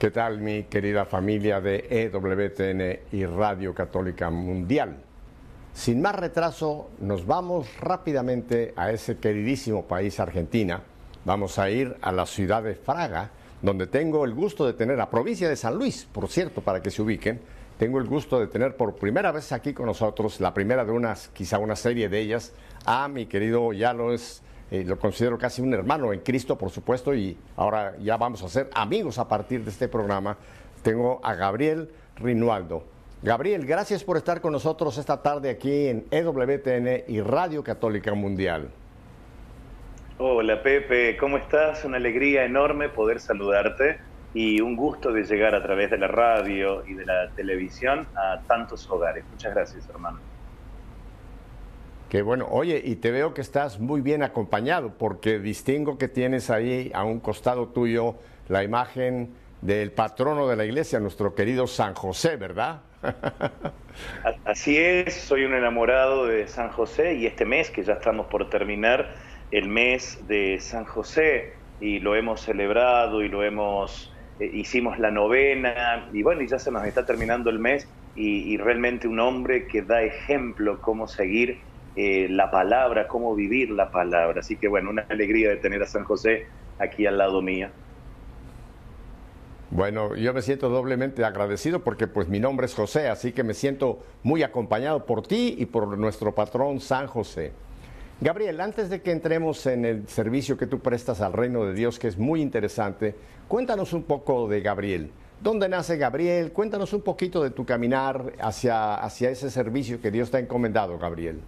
¿Qué tal mi querida familia de EWTN y Radio Católica Mundial? Sin más retraso, nos vamos rápidamente a ese queridísimo país Argentina. Vamos a ir a la ciudad de Fraga, donde tengo el gusto de tener, la provincia de San Luis, por cierto, para que se ubiquen, tengo el gusto de tener por primera vez aquí con nosotros, la primera de unas, quizá una serie de ellas, a mi querido, ya eh, lo considero casi un hermano en Cristo, por supuesto, y ahora ya vamos a ser amigos a partir de este programa. Tengo a Gabriel Rinualdo. Gabriel, gracias por estar con nosotros esta tarde aquí en EWTN y Radio Católica Mundial. Hola Pepe, ¿cómo estás? Una alegría enorme poder saludarte y un gusto de llegar a través de la radio y de la televisión a tantos hogares. Muchas gracias, hermano. Qué bueno. Oye, y te veo que estás muy bien acompañado porque distingo que tienes ahí a un costado tuyo la imagen del patrono de la iglesia, nuestro querido San José, ¿verdad? Así es, soy un enamorado de San José y este mes que ya estamos por terminar, el mes de San José y lo hemos celebrado y lo hemos, eh, hicimos la novena y bueno, y ya se nos está terminando el mes y, realmente un hombre que da ejemplo cómo seguir eh, la palabra, cómo vivir la palabra. Así que bueno, una alegría de tener a San José aquí al lado mío. Bueno, yo me siento doblemente agradecido porque pues mi nombre es José, así que me siento muy acompañado por ti y por nuestro patrón San José. Gabriel, antes de que entremos en el servicio que tú prestas al reino de Dios, que es muy interesante, cuéntanos un poco de Gabriel. ¿Dónde nace Gabriel? Cuéntanos un poquito de tu caminar hacia, hacia ese servicio que Dios te ha encomendado, Gabriel.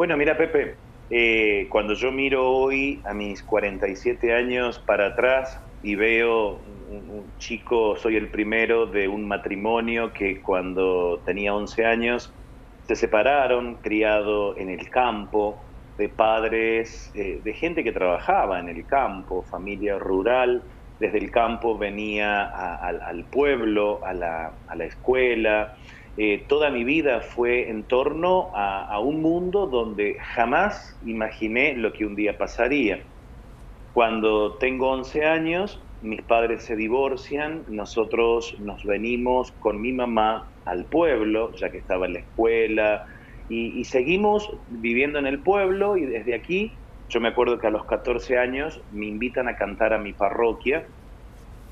Bueno, mira, Pepe, eh, cuando yo miro hoy a mis 47 años para atrás y veo un, chico, soy el primero de un matrimonio que cuando tenía 11 años se separaron, criado en el campo, de padres, eh, de gente que trabajaba en el campo, familia rural, desde el campo venía al pueblo, a la, escuela. Eh, toda mi vida fue en torno a, un mundo donde jamás imaginé lo que un día pasaría. Cuando tengo 11 años, mis padres se divorcian, nosotros nos venimos con mi mamá al pueblo, ya que estaba en la escuela, y, seguimos viviendo en el pueblo y desde aquí, yo me acuerdo que a los 14 años me invitan a cantar a mi parroquia,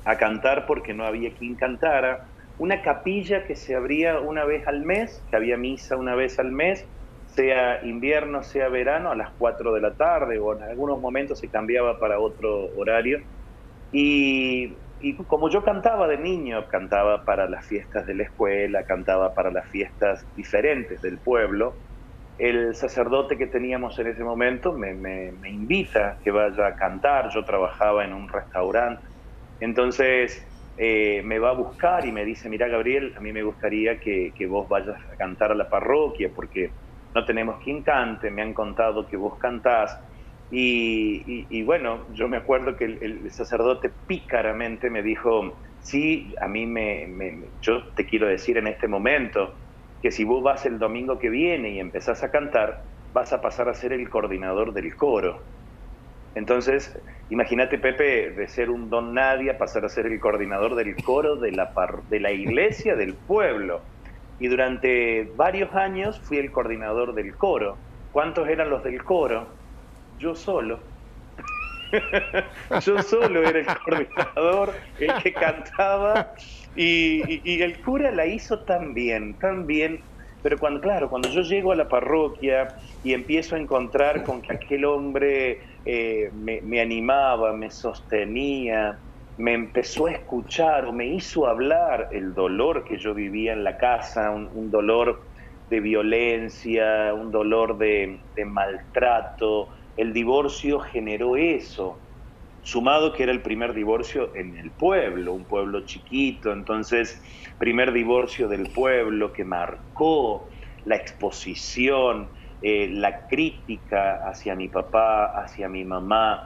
a cantar porque no había quien cantara, una capilla que se abría una vez al mes, que había misa una vez al mes, sea invierno, sea verano, a las 4 de la tarde o en algunos momentos se cambiaba para otro horario. Y como yo cantaba de niño, cantaba para las fiestas de la escuela, cantaba para las fiestas diferentes del pueblo, el sacerdote que teníamos en ese momento me, me, invita que vaya a cantar, yo trabajaba en un restaurante, entonces eh, me va a buscar y me dice, mira Gabriel, a mí me gustaría que, que vos vayas a cantar a la parroquia porque no tenemos quien cante, me han contado que vos cantás, y, bueno, yo me acuerdo que el, sacerdote pícaramente me dijo, sí, a mí me, yo te quiero decir en este momento que si vos vas el domingo que viene y empezás a cantar, vas a pasar a ser el coordinador del coro. Entonces, imagínate, Pepe, de ser un don nadie a pasar a ser el coordinador del coro de la, de la iglesia del pueblo. Y durante varios años fui el coordinador del coro. ¿Cuántos eran los del coro? yo solo. yo solo era el coordinador, el que cantaba, y, el cura la hizo tan bien, tan bien. Pero cuando, claro, cuando yo llego a la parroquia y empiezo a encontrar con que aquel hombre eh, me, animaba, me sostenía, me empezó a escuchar o me hizo hablar el dolor que yo vivía en la casa, un, dolor de violencia, un dolor de, de maltrato, el divorcio generó eso, sumado que era el primer divorcio en el pueblo, un pueblo chiquito, entonces primer divorcio del pueblo que marcó la exposición, eh, la crítica hacia mi papá, hacia mi mamá.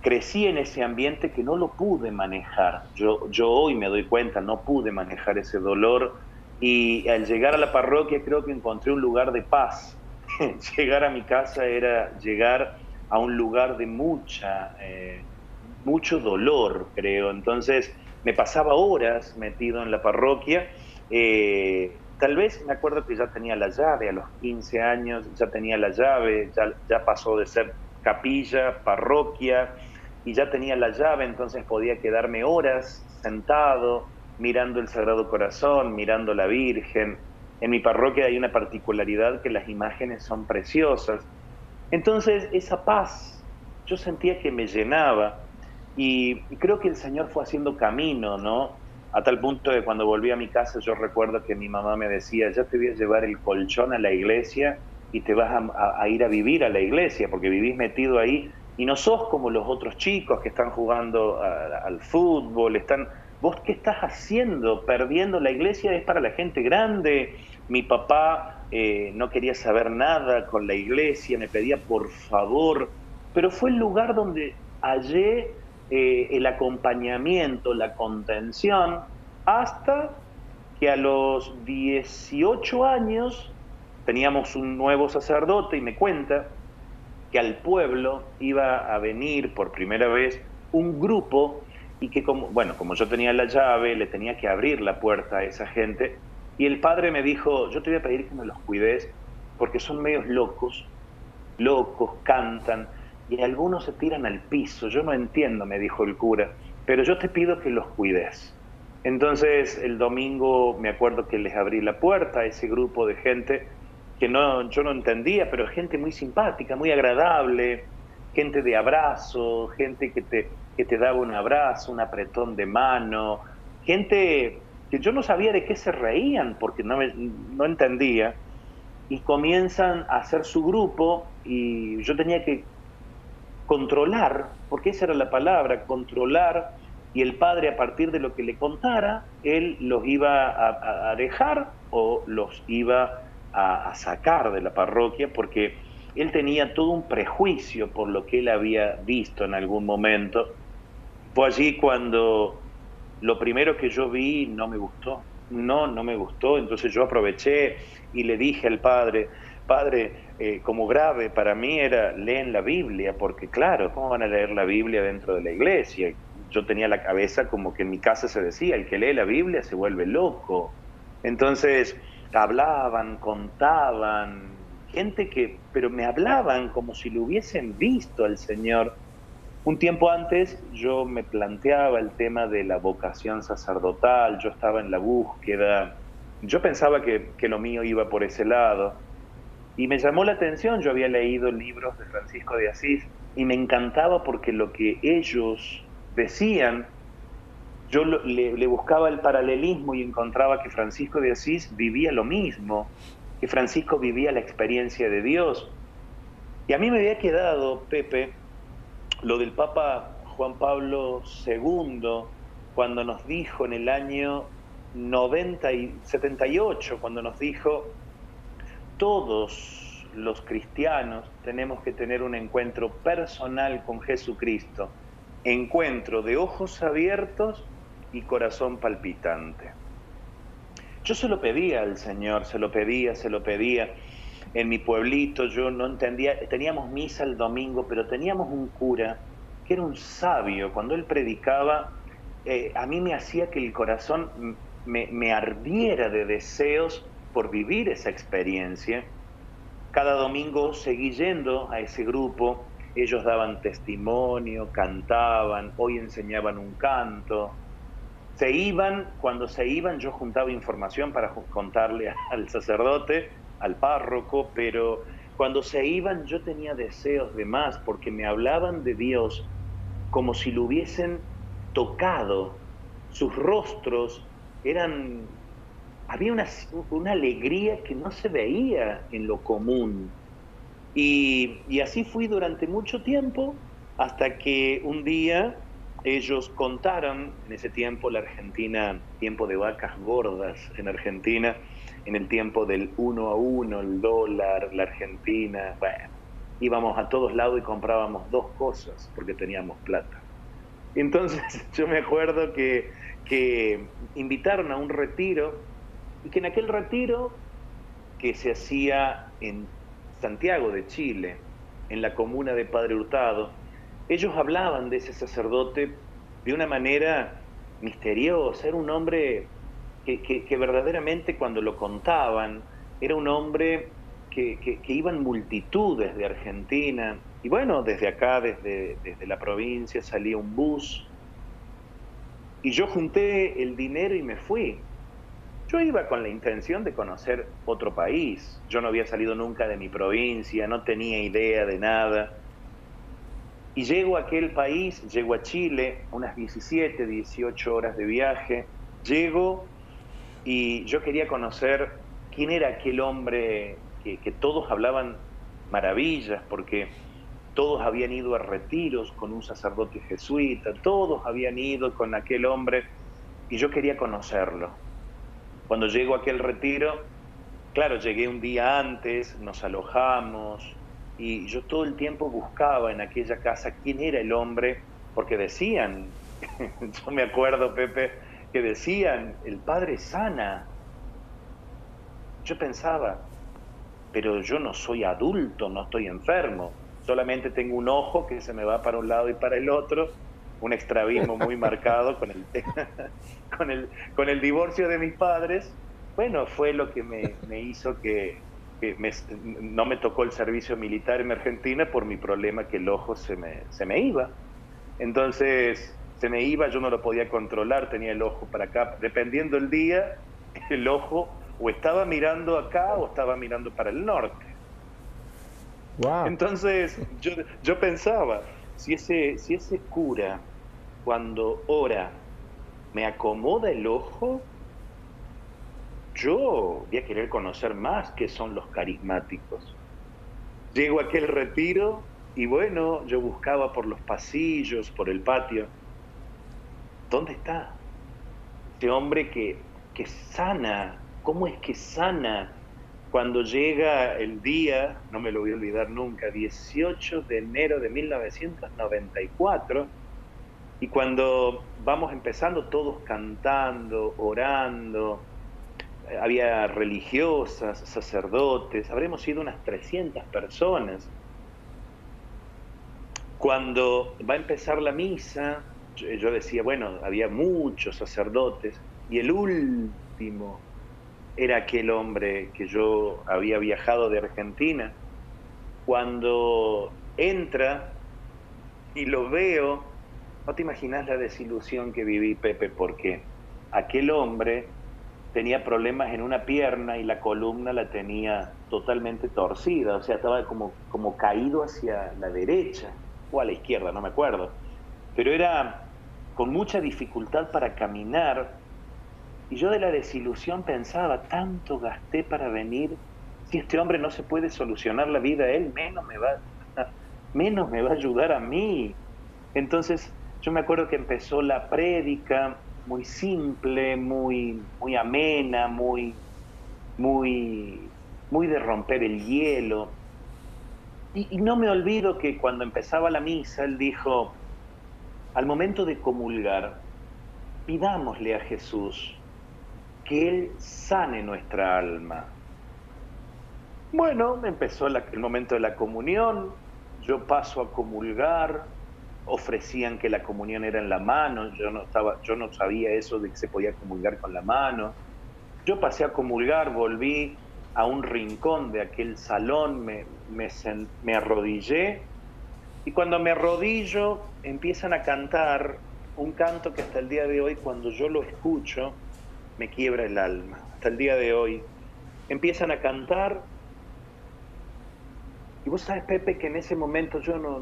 Crecí en ese ambiente que no lo pude manejar. Yo, yo hoy me doy cuenta, no pude manejar ese dolor y al llegar a la parroquia creo que encontré un lugar de paz, llegar a mi casa era llegar a un lugar de mucha, eh, mucho dolor, creo. Entonces me pasaba horas metido en la parroquia. Eh, tal vez me acuerdo que ya tenía la llave a los 15 años, ya tenía la llave, ya, ya pasó de ser capilla, parroquia, y ya tenía la llave, entonces podía quedarme horas sentado, mirando el Sagrado Corazón, mirando la Virgen. En mi parroquia hay una particularidad que las imágenes son preciosas. Entonces esa paz yo sentía que me llenaba y, creo que el Señor fue haciendo camino, ¿no? A tal punto que cuando volví a mi casa yo recuerdo que mi mamá me decía, ya te voy a llevar el colchón a la iglesia y te vas a, ir a vivir a la iglesia, porque vivís metido ahí y no sos como los otros chicos que están jugando al fútbol, están... ¿Vos qué estás haciendo? Perdiendo la iglesia es para la gente grande. Mi papá eh, no quería saber nada con la iglesia, me pedía por favor, pero fue el lugar donde hallé eh, el acompañamiento, la contención, hasta que a los 18 años teníamos un nuevo sacerdote y me cuenta que al pueblo iba a venir por primera vez un grupo y que como, bueno, como yo tenía la llave, le tenía que abrir la puerta a esa gente y el padre me dijo, yo te voy a pedir que me los cuides porque son medios locos, locos, cantan, y algunos se tiran al piso. Yo no entiendo, me dijo el cura, pero yo te pido que los cuides. Entonces el domingo me acuerdo que les abrí la puerta a ese grupo de gente que no, yo no entendía, pero gente muy simpática, muy agradable, gente de abrazo, gente que te, que te daba un abrazo, un apretón de mano, gente que yo no sabía de qué se reían porque no, no entendía, y comienzan a hacer su grupo y yo tenía que controlar, porque esa era la palabra, controlar, y el padre a partir de lo que le contara, él los iba a, dejar o los iba a, sacar de la parroquia, porque él tenía todo un prejuicio por lo que él había visto en algún momento. Fue allí cuando lo primero que yo vi no me gustó, no, no me gustó, entonces yo aproveché y le dije al padre, padre, eh, como grave para mí era leen la Biblia, porque claro, ¿cómo van a leer la Biblia dentro de la iglesia? Yo tenía la cabeza como que en mi casa se decía, el que lee la Biblia se vuelve loco. Entonces hablaban, contaban, gente que, pero me hablaban como si lo hubiesen visto al Señor. Un tiempo antes yo me planteaba el tema de la vocación sacerdotal, yo estaba en la búsqueda, yo pensaba que, que lo mío iba por ese lado y me llamó la atención, yo había leído libros de Francisco de Asís y me encantaba porque lo que ellos decían, yo le, buscaba el paralelismo y encontraba que Francisco de Asís vivía lo mismo, que Francisco vivía la experiencia de Dios. Y a mí me había quedado, Pepe, lo del Papa Juan Pablo II, cuando nos dijo en el año 90 y 78, cuando nos dijo todos los cristianos tenemos que tener un encuentro personal con Jesucristo, encuentro de ojos abiertos y corazón palpitante. Yo se lo pedía al Señor, se lo pedía, se lo pedía. En mi pueblito yo no entendía, teníamos misa el domingo, pero teníamos un cura que era un sabio. Cuando él predicaba, eh, a mí me hacía que el corazón me, me ardiera de deseos por vivir esa experiencia. Cada domingo seguí yendo a ese grupo, ellos daban testimonio, cantaban, hoy enseñaban un canto. Se iban, cuando se iban yo juntaba información para contarle al sacerdote, al párroco, pero cuando se iban yo tenía deseos de más porque me hablaban de Dios como si lo hubiesen tocado. Sus rostros eran había una, una, alegría que no se veía en lo común. Y, así fui durante mucho tiempo, hasta que un día ellos contaron, en ese tiempo la Argentina, tiempo de vacas gordas en Argentina, en el tiempo del uno a uno, el dólar, la Argentina, bueno, íbamos a todos lados y comprábamos dos cosas porque teníamos plata. Entonces yo me acuerdo que, que invitaron a un retiro y que en aquel retiro que se hacía en Santiago de Chile, en la comuna de Padre Hurtado, ellos hablaban de ese sacerdote de una manera misteriosa, era un hombre que, verdaderamente cuando lo contaban, era un hombre que, que, iban multitudes de Argentina, y bueno, desde acá, desde, desde la provincia, salía un bus, y yo junté el dinero y me fui. Yo iba con la intención de conocer otro país. Yo no había salido nunca de mi provincia, no tenía idea de nada. Y llego a aquel país, llego a Chile, unas 17, 18 horas de viaje. Llego y yo quería conocer quién era aquel hombre que, que todos hablaban maravillas, porque todos habían ido a retiros con un sacerdote jesuita, todos habían ido con aquel hombre y yo quería conocerlo. Cuando llego a aquel retiro, claro, llegué un día antes, nos alojamos y yo todo el tiempo buscaba en aquella casa quién era el hombre, porque decían, yo me acuerdo, Pepe, que decían, el padre sana. Yo pensaba, pero yo no soy adulto, no estoy enfermo solamente tengo un ojo que se me va para un lado y para el otro, un extravismo muy marcado con el, con el, con el divorcio de mis padres. Bueno, fue lo que me, hizo que, no me tocó el servicio militar en Argentina por mi problema que el ojo se me, se me iba. Entonces se me iba, yo no lo podía controlar, tenía el ojo para acá. Dependiendo el día, el ojo o estaba mirando acá o estaba mirando para el norte. Entonces yo, yo pensaba, si ese, si ese cura cuando ora me acomoda el ojo, yo voy a querer conocer más qué son los carismáticos. Llego a aquel retiro y bueno, yo buscaba por los pasillos, por el patio. ¿Dónde está? Este hombre que, que sana, ¿cómo es que sana cuando llega el día, no me lo voy a olvidar nunca, 18 de enero de 1994, y cuando vamos empezando todos cantando, orando, había religiosas, sacerdotes, habremos sido unas 300 personas. Cuando va a empezar la misa, yo decía, bueno, había muchos sacerdotes, y el último era aquel hombre que yo había viajado de Argentina. Cuando entra y lo veo, no te imaginas la desilusión que viví, Pepe, porque aquel hombre tenía problemas en una pierna y la columna la tenía totalmente torcida, o sea, estaba como, como caído hacia la derecha o a la izquierda, no me acuerdo. Pero era con mucha dificultad para caminar y yo de la desilusión pensaba, tanto gasté para venir, si este hombre no se puede solucionar la vida él, menos me va, menos me va a ayudar a mí. Entonces yo me acuerdo que empezó la prédica muy simple, muy, muy amena, muy, muy, muy de romper el hielo. Y, y no me olvido que cuando empezaba la misa, él dijo, al momento de comulgar, pidámosle a Jesús que Él sane nuestra alma. Bueno, empezó el momento de la comunión, yo paso a comulgar, ofrecían que la comunión era en la mano, yo no, estaba, yo no sabía eso de que se podía comulgar con la mano. Yo pasé a comulgar, volví a un rincón de aquel salón, me, me, me arrodillé y cuando me arrodillo empiezan a cantar un canto que hasta el día de hoy cuando yo lo escucho, me quiebra el alma. Hasta el día de hoy empiezan a cantar. Y vos sabes, Pepe, que en ese momento yo no,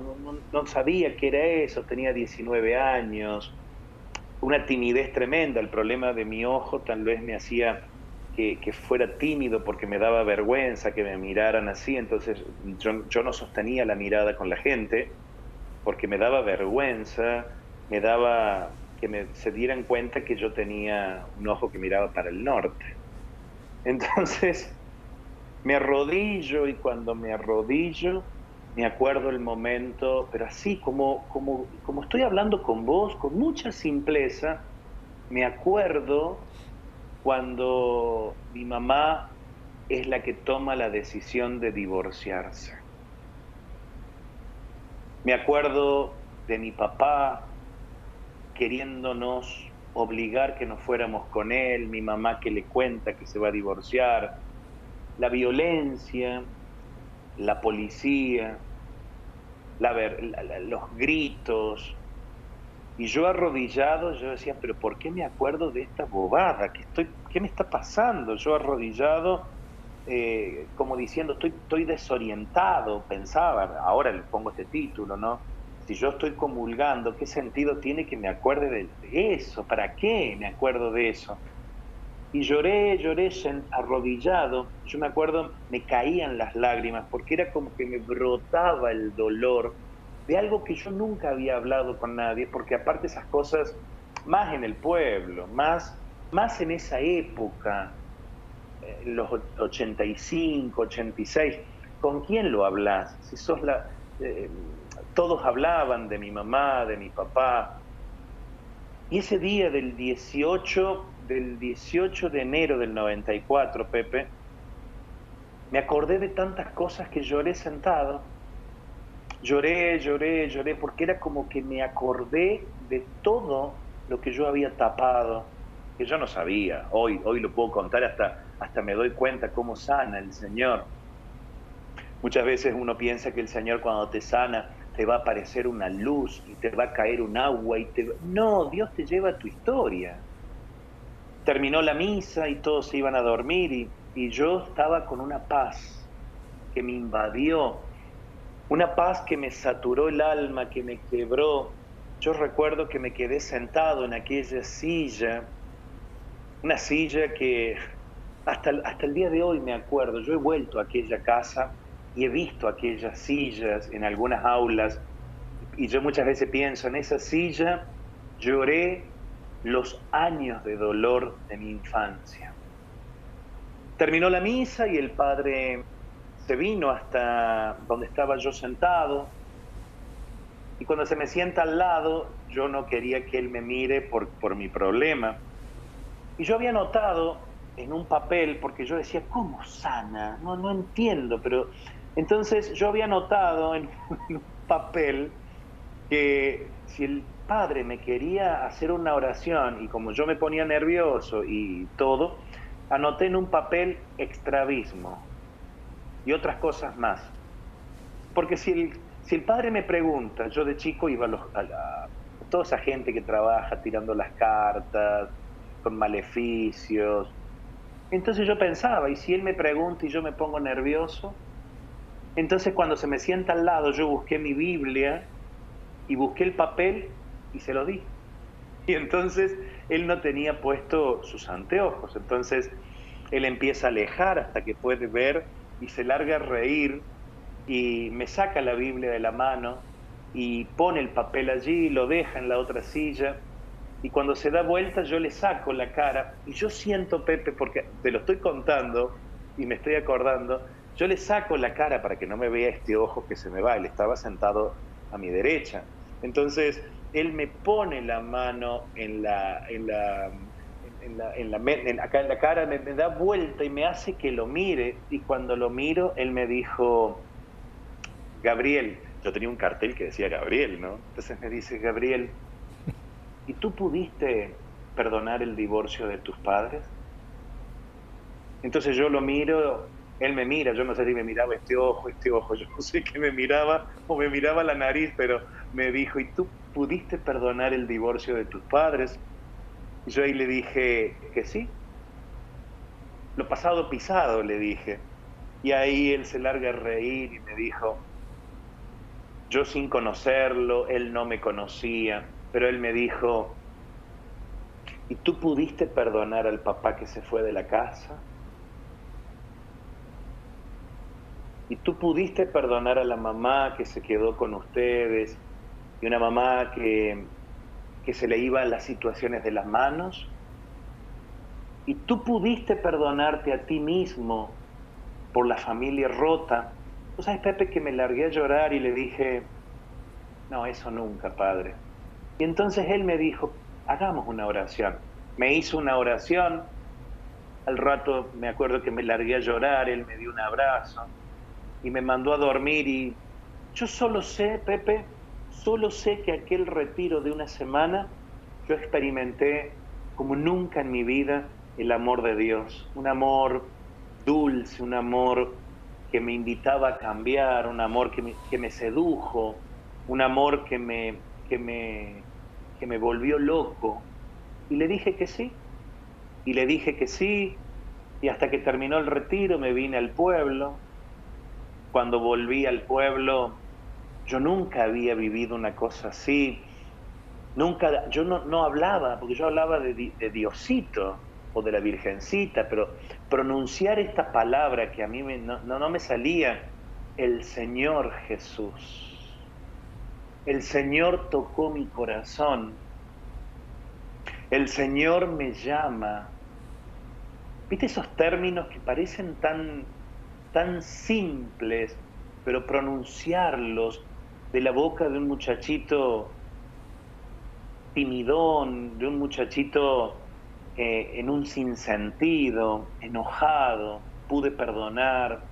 no, sabía qué era eso, tenía 19 años, una timidez tremenda, el problema de mi ojo tal vez me hacía que, fuera tímido porque me daba vergüenza que me miraran así, entonces yo, yo no sostenía la mirada con la gente porque me daba vergüenza, me daba que me, se dieran cuenta que yo tenía un ojo que miraba para el norte. Entonces, me arrodillo y cuando me arrodillo, me acuerdo el momento, pero así como, como, como estoy hablando con vos, con mucha simpleza, me acuerdo cuando mi mamá es la que toma la decisión de divorciarse. Me acuerdo de mi papá queriéndonos obligar que nos fuéramos con él, mi mamá que le cuenta que se va a divorciar, la violencia, la policía, los gritos. Y yo arrodillado, yo decía, pero ¿por qué me acuerdo de esta bobada? ¿Qué, estoy, qué me está pasando? Yo arrodillado, eh, como diciendo, estoy, estoy desorientado, pensaba, ahora le pongo este título, ¿no? Si yo estoy comulgando, ¿qué sentido tiene que me acuerde de eso? ¿Para qué me acuerdo de eso? Y lloré, lloré arrodillado. Yo me acuerdo, me caían las lágrimas porque era como que me brotaba el dolor de algo que yo nunca había hablado con nadie, porque aparte esas cosas, más en el pueblo, más, más en esa época, eh, los 85, 86, ¿con quién lo hablas? Si sos la... Eh, todos hablaban de mi mamá, de mi papá. Y ese día del 18 del 18 de enero del 94, Pepe, me acordé de tantas cosas que lloré sentado. Lloré, lloré, lloré, porque era como que me acordé de todo lo que yo había tapado, que yo no sabía. Hoy, hoy lo puedo contar hasta, hasta me doy cuenta cómo sana el Señor. Muchas veces uno piensa que el Señor cuando te sana te va a aparecer una luz y te va a caer un agua y te... No, Dios te lleva tu historia terminó la misa y todos se iban a dormir y, yo estaba con una paz que me invadió, una paz que me saturó el alma, que me quebró. Yo recuerdo que me quedé sentado en aquella silla, una silla que hasta, hasta el día de hoy me acuerdo, yo he vuelto a aquella casa y he visto aquellas sillas en algunas aulas y yo muchas veces pienso, en esa silla lloré los años de dolor de mi infancia. Terminó la misa y el padre se vino hasta donde estaba yo sentado y cuando se me sienta al lado yo no quería que él me mire por, por mi problema. Y yo había notado en un papel, porque yo decía, ¿cómo sana? No, no entiendo, pero entonces yo había notado en un papel que si el padre me quería hacer una oración y como yo me ponía nervioso y todo, anoté en un papel extravismo y otras cosas más. Porque si el, si el padre me pregunta, yo de chico iba a, los, a, toda esa gente que trabaja tirando las cartas, con maleficios. Entonces yo pensaba, y si él me pregunta y yo me pongo nervioso, entonces cuando se me sienta al lado yo busqué mi Biblia y busqué el papel y se lo di. Y entonces él no tenía puesto sus anteojos, entonces él empieza a alejar hasta que puede ver y se larga a reír y me saca la Biblia de la mano y pone el papel allí, lo deja en la otra silla y cuando se da vuelta yo le saco la cara y yo siento, Pepe, porque te lo estoy contando y me estoy acordando, yo le saco la cara para que no me vea este ojo que se me va, él estaba sentado a mi derecha. Entonces, él me pone la mano en la, en la, en la, en la cara, me, da vuelta y me hace que lo mire. Y cuando lo miro, él me dijo, Gabriel, yo tenía un cartel que decía Gabriel, ¿no? Entonces me dice, Gabriel, ¿y tú pudiste perdonar el divorcio de tus padres? Entonces yo lo miro, él me mira, yo no sé si me miraba este ojo, este ojo, yo no sé qué me miraba o me miraba la nariz, pero me dijo, ¿y tú ¿pudiste perdonar el divorcio de tus padres? Y yo ahí le dije que sí. Lo pasado pisado, le dije. Y ahí él se larga a reír y me dijo, yo sin conocerlo, él no me conocía, pero él me dijo, ¿y tú pudiste perdonar al papá que se fue de la casa? ¿Y tú pudiste perdonar a la mamá que se quedó con ustedes y una mamá que, que se le iba las situaciones de las manos. Y tú pudiste perdonarte a ti mismo por la familia rota. Tú sabes, Pepe, que me largué a llorar y le dije, no, eso nunca, padre. Y entonces él me dijo, hagamos una oración. Me hizo una oración. Al rato me acuerdo que me largué a llorar, él me dio un abrazo y me mandó a dormir y yo solo sé, Pepe, Solo sé que aquel retiro de una semana yo experimenté como nunca en mi vida el amor de Dios, un amor dulce, un amor que me invitaba a cambiar, un amor que me, que me sedujo, un amor que me, que, me, que me volvió loco. Y le dije que sí, y le dije que sí, y hasta que terminó el retiro me vine al pueblo. Cuando volví al pueblo, yo nunca había vivido una cosa así. Nunca, yo no, no hablaba, porque yo hablaba de, de Diosito, o de la Virgencita, pero pronunciar esta palabra que a mí no, no, me salía, el Señor Jesús. El Señor tocó mi corazón. El Señor me llama. ¿Viste esos términos que parecen tan, tan simples, pero pronunciarlos de la boca de un muchachito timidón, de un muchachito en un sinsentido, enojado, pude perdonar,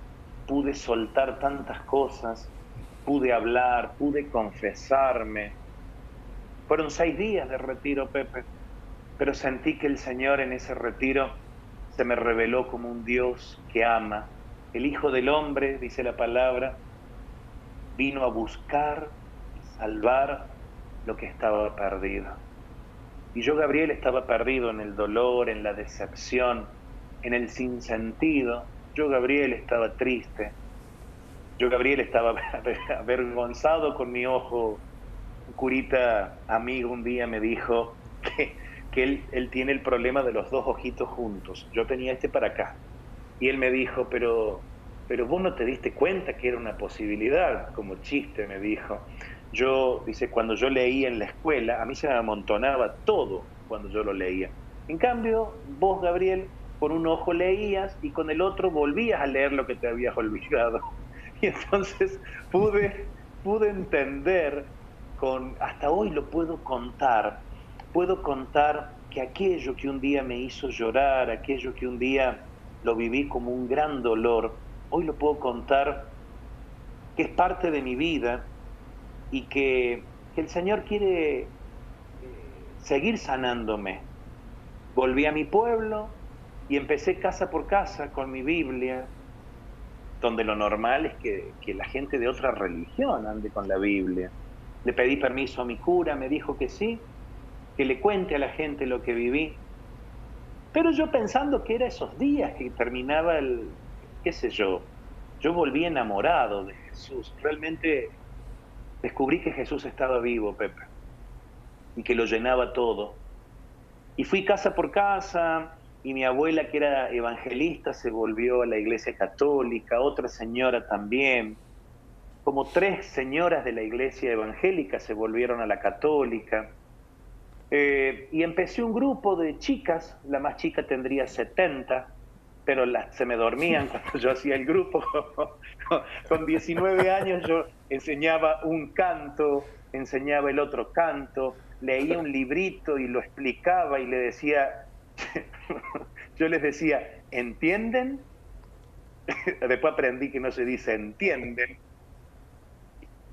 pude soltar tantas cosas, pude hablar, pude confesarme. Fueron seis días de retiro, Pepe, pero sentí que el Señor en ese retiro se me reveló como un Dios que ama. El Hijo del Hombre, dice la palabra, vino a buscar y salvar lo que estaba perdido. Y yo, Gabriel, estaba perdido en el dolor, en la decepción, en el sinsentido. Yo, Gabriel, estaba triste. Yo, Gabriel, estaba avergonzado con mi ojo. Un curita amigo un día me dijo que, que él, él tiene el problema de los dos ojitos juntos. Yo tenía este para acá. Y él me dijo, pero, pero vos no te diste cuenta que era una posibilidad, como chiste me dijo. Yo, dice, cuando yo leía en la escuela, a mí se me amontonaba todo cuando yo lo leía. En cambio, vos, Gabriel, con un ojo leías y con el otro volvías a leer lo que te habías olvidado. Y entonces pude, pude entender, con, hasta hoy lo puedo contar, puedo contar que aquello que un día me hizo llorar, aquello que un día lo viví como un gran dolor, hoy lo puedo contar que es parte de mi vida y que, el Señor quiere eh, seguir sanándome. Volví a mi pueblo y empecé casa por casa con mi Biblia, donde lo normal es que, que, la gente de otra religión ande con la Biblia. Le pedí permiso a mi cura, me dijo que sí, que le cuente a la gente lo que viví. Pero yo pensando que era esos días que terminaba el, qué sé yo, yo volví enamorado de Jesús. Realmente descubrí que Jesús estaba vivo, Pepe, y que lo llenaba todo. Y fui casa por casa, y mi abuela, que era evangelista, se volvió a la iglesia católica, otra señora también. Como tres señoras de la iglesia evangélica se volvieron a la católica. Eh, y empecé un grupo de chicas, la más chica tendría 70, pero se me dormían cuando yo hacía el grupo. Con 19 años yo enseñaba un canto, enseñaba el otro canto, leía un librito y lo explicaba y le decía, yo les decía, ¿entienden? Después aprendí que no se dice entienden.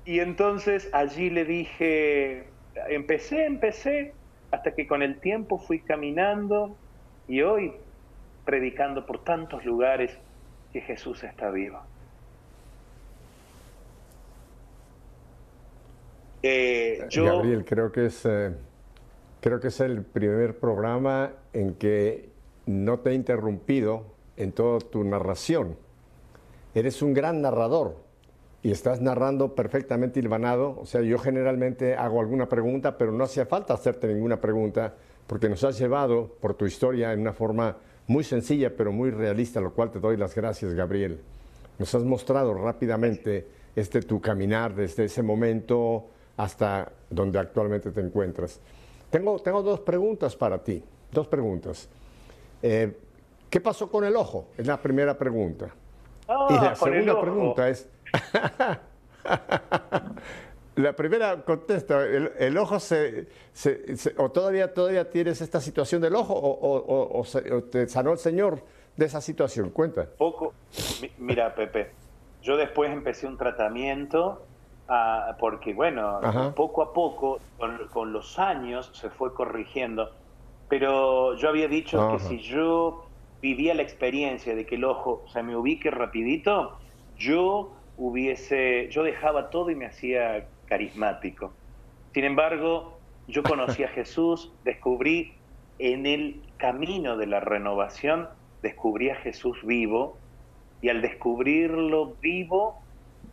Y entonces allí le dije, empecé, empecé, hasta que con el tiempo fui caminando y hoy predicando por tantos lugares que Jesús está vivo. Eh, Gabriel, creo que es eh, creo que es el primer programa en que no te he interrumpido en toda tu narración. Eres un gran narrador y estás narrando perfectamente hilvanado. O sea, yo generalmente hago alguna pregunta, pero no hacía falta hacerte ninguna pregunta porque nos has llevado por tu historia en una forma muy sencilla pero muy realista, lo cual te doy las gracias, Gabriel. Nos has mostrado rápidamente este tu caminar desde ese momento hasta donde actualmente te encuentras. Tengo, tengo dos preguntas para ti, dos preguntas. Eh, ¿Qué pasó con el ojo? Es la primera pregunta. Ah, y la segunda pregunta es, la primera contesta, ¿el, ojo se, o todavía, todavía tienes esta situación del ojo o, o, te sanó el Señor de esa situación? Cuenta. Poco, mira Pepe, yo después empecé un tratamiento porque bueno, poco a poco, con, los años se fue corrigiendo, pero yo había dicho que si yo vivía la experiencia de que el ojo se me ubique rapidito, yo hubiese, yo dejaba todo y me hacía carismático. Sin embargo, yo conocí a Jesús, descubrí en el camino de la renovación, descubrí a Jesús vivo y al descubrirlo vivo,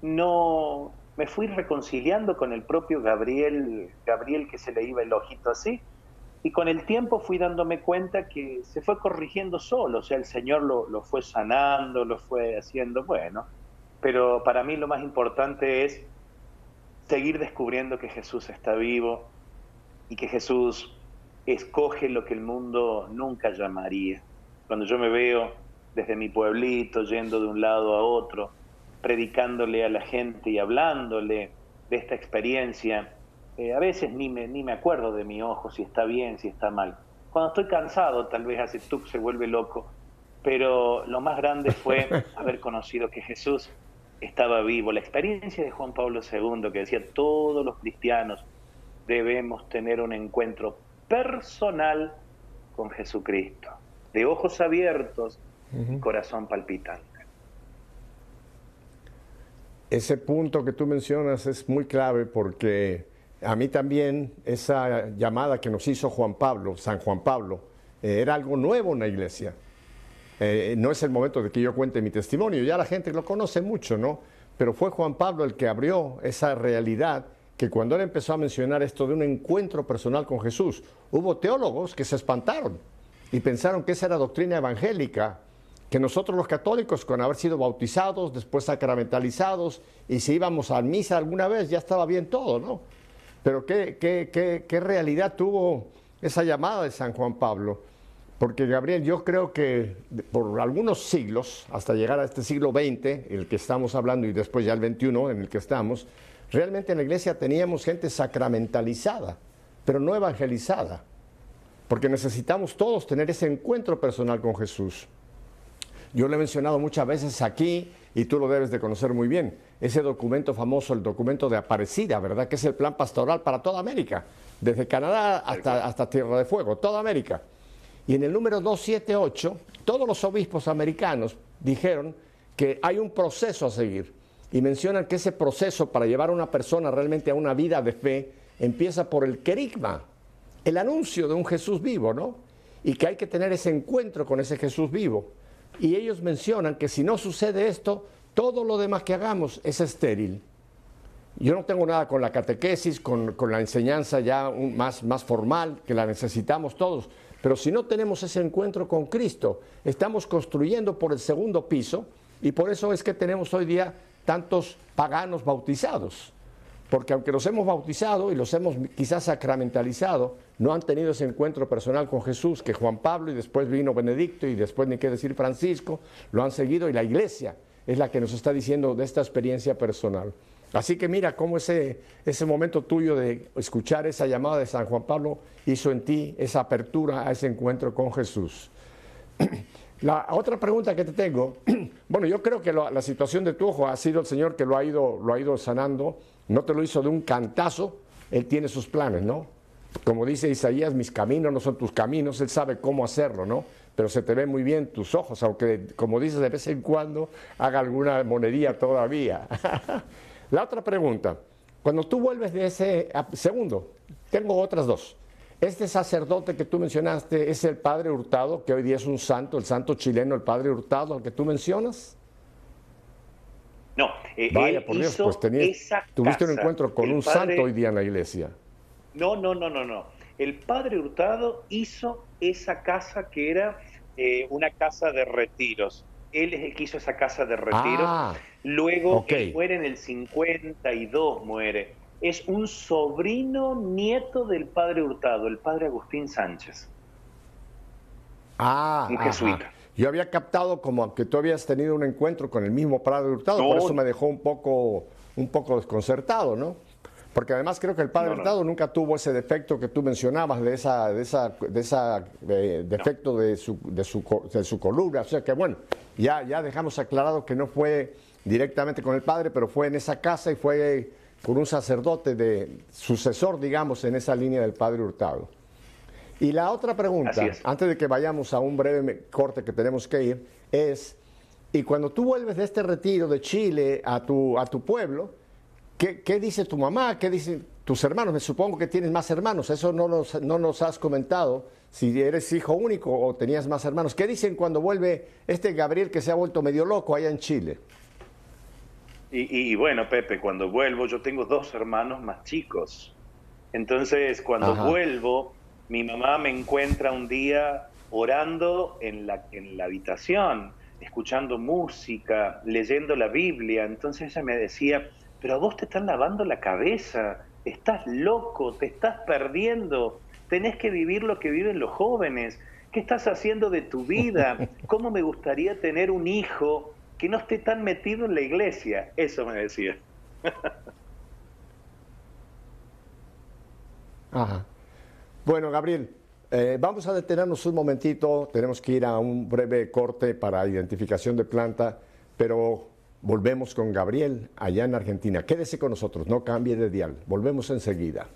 no me fui reconciliando con el propio Gabriel, Gabriel que se le iba el ojito así, y con el tiempo fui dándome cuenta que se fue corrigiendo solo, o sea, el Señor lo, lo fue sanando, lo fue haciendo, bueno, pero para mí lo más importante es seguir descubriendo que Jesús está vivo y que Jesús escoge lo que el mundo nunca llamaría. Cuando yo me veo desde mi pueblito yendo de un lado a otro, predicándole a la gente y hablándole de esta experiencia, eh, a veces ni me, ni me acuerdo de mi ojo, si está bien, si está mal. Cuando estoy cansado, tal vez hace tú se vuelve loco, pero lo más grande fue haber conocido que Jesús estaba vivo. La experiencia de Juan Pablo II, que decía, todos los cristianos debemos tener un encuentro personal con Jesucristo, de ojos abiertos y corazón palpitante. Ese punto que tú mencionas es muy clave porque a mí también esa llamada que nos hizo Juan Pablo, San Juan Pablo, eh, era algo nuevo en la iglesia. Eh, no es el momento de que yo cuente mi testimonio, ya la gente lo conoce mucho, ¿no? Pero fue Juan Pablo el que abrió esa realidad que cuando él empezó a mencionar esto de un encuentro personal con Jesús, hubo teólogos que se espantaron y pensaron que esa era doctrina evangélica, que nosotros los católicos, con haber sido bautizados, después sacramentalizados, y si íbamos a misa alguna vez, ya estaba bien todo, ¿no? Pero qué, qué, qué, qué realidad tuvo esa llamada de San Juan Pablo. Porque Gabriel, yo creo que por algunos siglos, hasta llegar a este siglo XX, el que estamos hablando, y después ya el XXI en el que estamos, realmente en la iglesia teníamos gente sacramentalizada, pero no evangelizada. Porque necesitamos todos tener ese encuentro personal con Jesús. Yo lo he mencionado muchas veces aquí y tú lo debes de conocer muy bien. Ese documento famoso, el documento de Aparecida, ¿verdad? Que es el plan pastoral para toda América, desde Canadá hasta, hasta Tierra de Fuego, toda América. Y en el número 278, todos los obispos americanos dijeron que hay un proceso a seguir. Y mencionan que ese proceso para llevar a una persona realmente a una vida de fe empieza por el querigma, el anuncio de un Jesús vivo, ¿no? Y que hay que tener ese encuentro con ese Jesús vivo. Y ellos mencionan que si no sucede esto, todo lo demás que hagamos es estéril. Yo no tengo nada con la catequesis, con, la enseñanza ya más, más formal, que la necesitamos todos, pero si no tenemos ese encuentro con Cristo, estamos construyendo por el segundo piso y por eso es que tenemos hoy día tantos paganos bautizados. Porque aunque los hemos bautizado y los hemos quizás sacramentalizado, no han tenido ese encuentro personal con Jesús, que Juan Pablo y después vino Benedicto y después ni qué decir Francisco, lo han seguido y la iglesia es la que nos está diciendo de esta experiencia personal. Así que mira cómo ese, ese momento tuyo de escuchar esa llamada de San Juan Pablo hizo en ti esa apertura a ese encuentro con Jesús. La otra pregunta que te tengo, bueno, yo creo que la situación de tu ojo ha sido el Señor que lo ha, ido, lo ha ido sanando, no te lo hizo de un cantazo, Él tiene sus planes, ¿no? Como dice Isaías, mis caminos no son tus caminos, Él sabe cómo hacerlo, ¿no? Pero se te ven muy bien tus ojos, aunque, como dices, de vez en cuando haga alguna monedía todavía. La otra pregunta, cuando tú vuelves de ese, segundo, tengo otras dos. Este sacerdote que tú mencionaste es el padre Hurtado, que hoy día es un santo, el santo chileno, el padre Hurtado, al que tú mencionas. No, eh, vaya por Dios, pues tuviste un encuentro con un santo hoy día en la iglesia. No, no, no, no, no. El padre Hurtado hizo esa casa que era eh, una casa de retiros. Él es el que hizo esa casa de retiros. Ah. Luego muere en el 52, muere. Es un sobrino nieto del padre Hurtado, el padre Agustín Sánchez. Ah, un jesuita. Yo había captado como que tú habías tenido un encuentro con el mismo padre Hurtado, por eso me dejó un poco, un poco desconcertado, ¿no? Porque además creo que el padre Hurtado nunca tuvo ese defecto que tú mencionabas de esa, de esa, de esa eh, defecto de, su, de, su, de su columna. O sea que bueno, ya, ya dejamos aclarado que no fue directamente con el padre, pero fue en esa casa y fue con un sacerdote de sucesor, digamos, en esa línea del Padre Hurtado. Y la otra pregunta, antes de que vayamos a un breve corte que tenemos que ir, es, y cuando tú vuelves de este retiro de Chile a tu, a tu pueblo, ¿qué, ¿qué, dice tu mamá? ¿Qué dicen tus hermanos? Me supongo que tienes más hermanos, eso no nos, no nos has comentado, si eres hijo único o tenías más hermanos. ¿Qué dicen cuando vuelve este Gabriel que se ha vuelto medio loco allá en Chile? Y, bueno, Pepe, cuando vuelvo, yo tengo dos hermanos más chicos. Entonces, cuando vuelvo, mi mamá me encuentra un día orando en la, en la habitación, escuchando música, leyendo la Biblia. Entonces ella me decía, pero a vos te están lavando la cabeza, estás loco, te estás perdiendo, tenés que vivir lo que viven los jóvenes. ¿Qué estás haciendo de tu vida? ¿Cómo me gustaría tener un hijo que no esté tan metido en la iglesia. Eso me decía. Ajá. Bueno, Gabriel, eh, vamos a detenernos un momentito. Tenemos que ir a un breve corte para identificación de planta, pero volvemos con Gabriel allá en Argentina. Quédese con nosotros, no cambie de dial. Volvemos enseguida.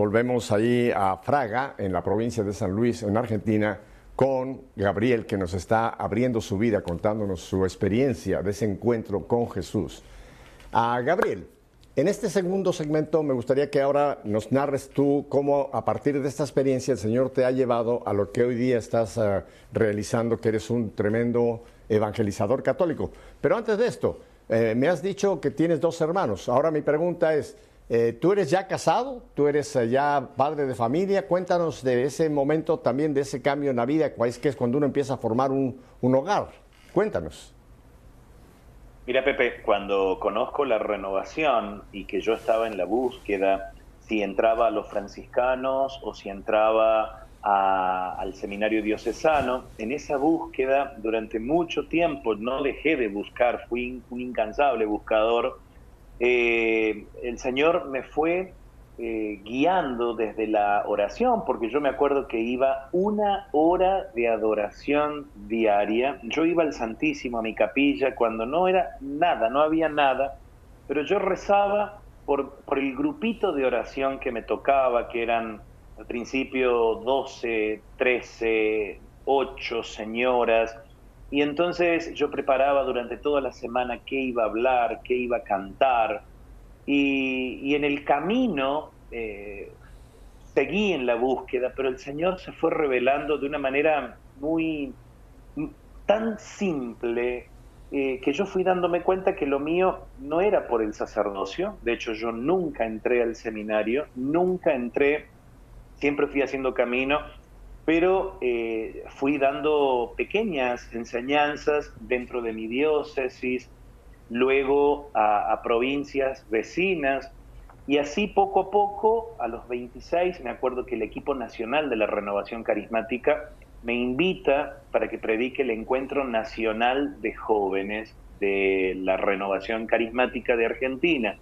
Volvemos ahí a Fraga, en la provincia de San Luis, en Argentina, con Gabriel, que nos está abriendo su vida, contándonos su experiencia de ese encuentro con Jesús. A Gabriel, en este segundo segmento me gustaría que ahora nos narres tú cómo a partir de esta experiencia el Señor te ha llevado a lo que hoy día estás ah, realizando, que eres un tremendo evangelizador católico. Pero antes de esto, eh, me has dicho que tienes dos hermanos. Ahora mi pregunta es, eh, tú eres ya casado, tú eres eh, ya padre de familia. Cuéntanos de ese momento también, de ese cambio en la vida, que es cuando uno empieza a formar un, hogar. Cuéntanos. Mira, Pepe, cuando conozco la renovación y que yo estaba en la búsqueda, si entraba a los franciscanos o si entraba al seminario diocesano, en esa búsqueda durante mucho tiempo no dejé de buscar, fui un incansable buscador eh, el Señor me fue eh, guiando desde la oración, porque yo me acuerdo que iba una hora de adoración diaria. Yo iba al Santísimo, a mi capilla, cuando no era nada, no había nada, pero yo rezaba por, por el grupito de oración que me tocaba, que eran al principio 12, 13, 8 señoras, y entonces yo preparaba durante toda la semana qué iba a hablar, qué iba a cantar. Y, en el camino eh, seguí en la búsqueda, pero el Señor se fue revelando de una manera muy tan simple eh, que yo fui dándome cuenta que lo mío no era por el sacerdocio. De hecho, yo nunca entré al seminario, nunca entré, siempre fui haciendo camino pero eh, fui dando pequeñas enseñanzas dentro de mi diócesis, luego a, provincias vecinas, y así poco a poco, a los 26, me acuerdo que el equipo nacional de la renovación carismática me invita para que predique el encuentro nacional de jóvenes de la renovación carismática de Argentina.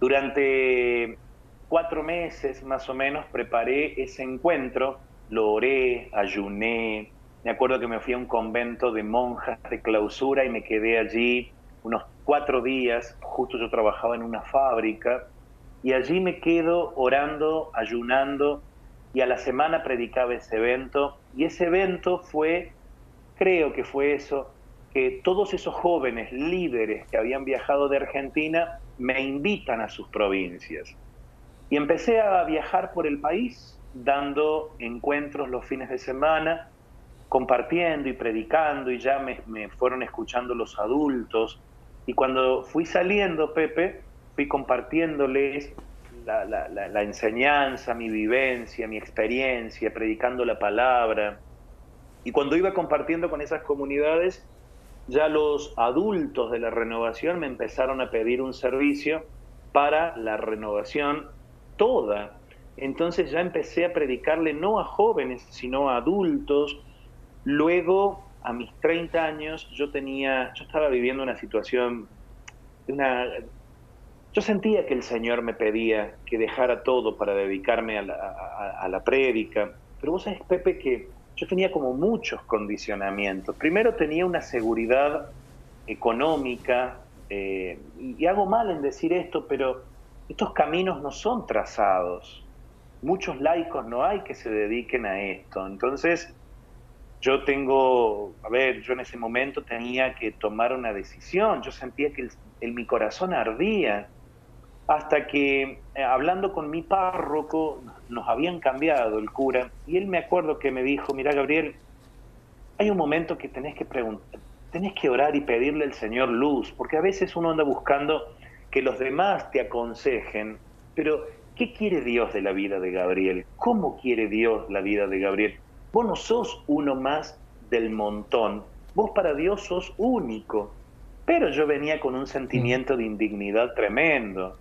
Durante cuatro meses más o menos preparé ese encuentro lo oré, ayuné. Me acuerdo que me fui a un convento de monjas de clausura y me quedé allí unos cuatro días. Justo yo trabajaba en una fábrica y allí me quedo orando, ayunando y a la semana predicaba ese evento. Y ese evento fue, creo que fue eso, que todos esos jóvenes líderes que habían viajado de Argentina me invitan a sus provincias. Y empecé a viajar por el país dando encuentros los fines de semana, compartiendo y predicando, y ya me, fueron escuchando los adultos. Y cuando fui saliendo, Pepe, fui compartiéndoles la, enseñanza, mi vivencia, mi experiencia, predicando la palabra. Y cuando iba compartiendo con esas comunidades, ya los adultos de la renovación me empezaron a pedir un servicio para la renovación toda. Entonces ya empecé a predicarle no a jóvenes, sino a adultos. Luego, a mis 30 años, yo tenía, yo estaba viviendo una situación, una, yo sentía que el Señor me pedía que dejara todo para dedicarme a la, a la prédica. Pero vos sabés, Pepe, que yo tenía como muchos condicionamientos. Primero tenía una seguridad económica, eh, y hago mal en decir esto, pero estos caminos no son trazados. Muchos laicos no hay que se dediquen a esto. Entonces, yo tengo, a ver, yo en ese momento tenía que tomar una decisión. Yo sentía que el, mi corazón ardía hasta que eh, hablando con mi párroco nos habían cambiado el cura y él me acuerdo que me dijo, mira Gabriel, hay un momento que tenés que preguntar, tenés que orar y pedirle al Señor luz, porque a veces uno anda buscando que los demás te aconsejen, pero ¿qué quiere Dios de la vida de Gabriel? ¿Cómo quiere Dios la vida de Gabriel? Vos no sos uno más del montón, vos para Dios sos único, pero yo venía con un sentimiento de indignidad tremendo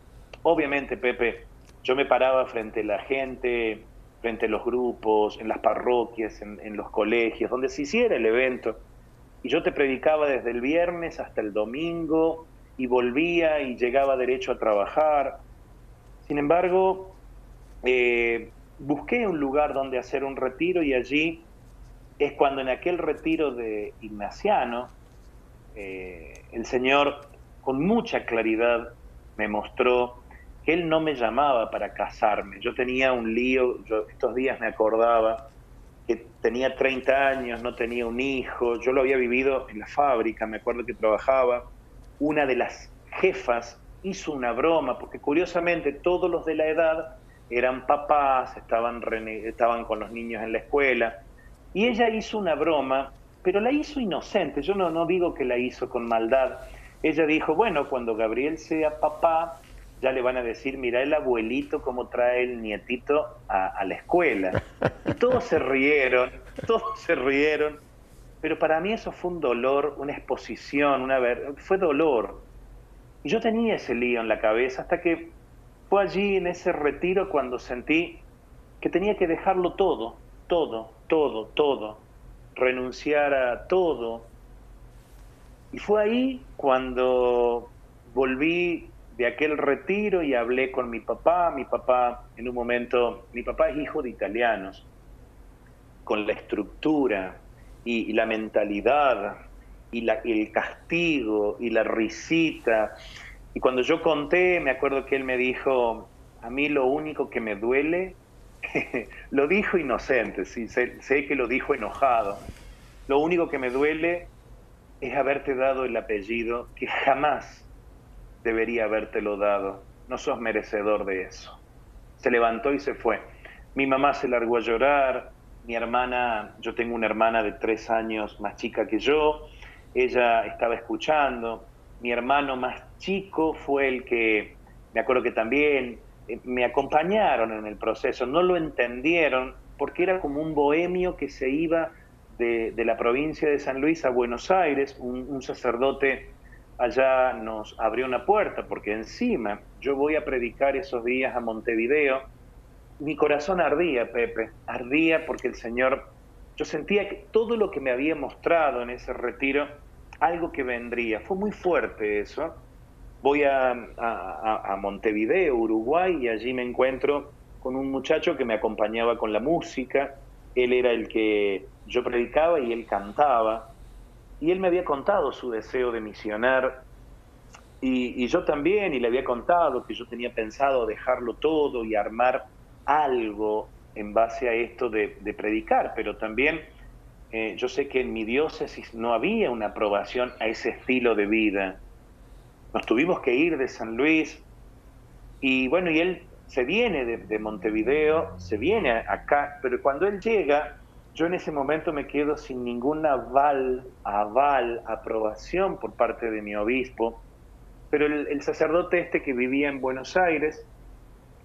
obviamente, Pepe, yo me paraba frente a la gente, frente a los grupos, en las parroquias, en, los colegios, donde se hiciera el evento. Y yo te predicaba desde el viernes hasta el domingo y volvía y llegaba derecho a trabajar. Sin embargo, eh, busqué un lugar donde hacer un retiro y allí es cuando en aquel retiro de Ignaciano, eh, el Señor con mucha claridad me mostró él no me llamaba para casarme. Yo tenía un lío, estos días me acordaba que tenía 30 años, no tenía un hijo, yo lo había vivido en la fábrica, me acuerdo que trabajaba. Una de las jefas hizo una broma, porque curiosamente todos los de la edad eran papás, estaban, estaban con los niños en la escuela, y ella hizo una broma, pero la hizo inocente, yo no, no digo que la hizo con maldad. Ella dijo, bueno, cuando Gabriel sea papá, ya le van a decir, mira el abuelito cómo trae el nietito a, la escuela. Todos se rieron, todos se rieron, pero para mí eso fue un dolor, una exposición, una ver fue dolor. Y yo tenía ese lío en la cabeza hasta que fue allí en ese retiro cuando sentí que tenía que dejarlo todo, todo, todo, todo, renunciar a todo. Y fue ahí cuando volví de aquel retiro y hablé con mi papá. Mi papá, en un momento, mi papá es hijo de italianos, con la estructura y, la mentalidad y, la, el castigo y la risita. Y cuando yo conté, me acuerdo que él me dijo, a mí lo único que me duele, lo dijo inocente, sí, sé, sé que lo dijo enojado, lo único que me duele es haberte dado el apellido que jamás debería habértelo dado, no sos merecedor de eso. Se levantó y se fue. Mi mamá se largó a llorar, mi hermana, yo tengo una hermana de tres años más chica que yo, ella estaba escuchando, mi hermano más chico fue el que, me acuerdo que también eh, me acompañaron en el proceso, no lo entendieron porque era como un bohemio que se iba de, la provincia de San Luis a Buenos Aires, un sacerdote allá nos abrió una puerta, porque encima yo voy a predicar esos días a Montevideo. Mi corazón ardía, Pepe, ardía porque el Señor, yo sentía que todo lo que me había mostrado en ese retiro, algo que vendría, fue muy fuerte eso. Voy a, a, Montevideo, Uruguay, y allí me encuentro con un muchacho que me acompañaba con la música. Él era el que yo predicaba y él cantaba y él me había contado su deseo de misionar y, yo también, y le había contado que yo tenía pensado dejarlo todo y armar algo en base a esto de, predicar, pero también eh, yo sé que en mi diócesis no había una aprobación a ese estilo de vida. Nos tuvimos que ir de San Luis y bueno, y él se viene de, de Montevideo, se viene acá, pero cuando él llega, yo en ese momento me quedo sin ningún aval, aval, aprobación por parte de mi obispo, pero el, sacerdote este que vivía en Buenos Aires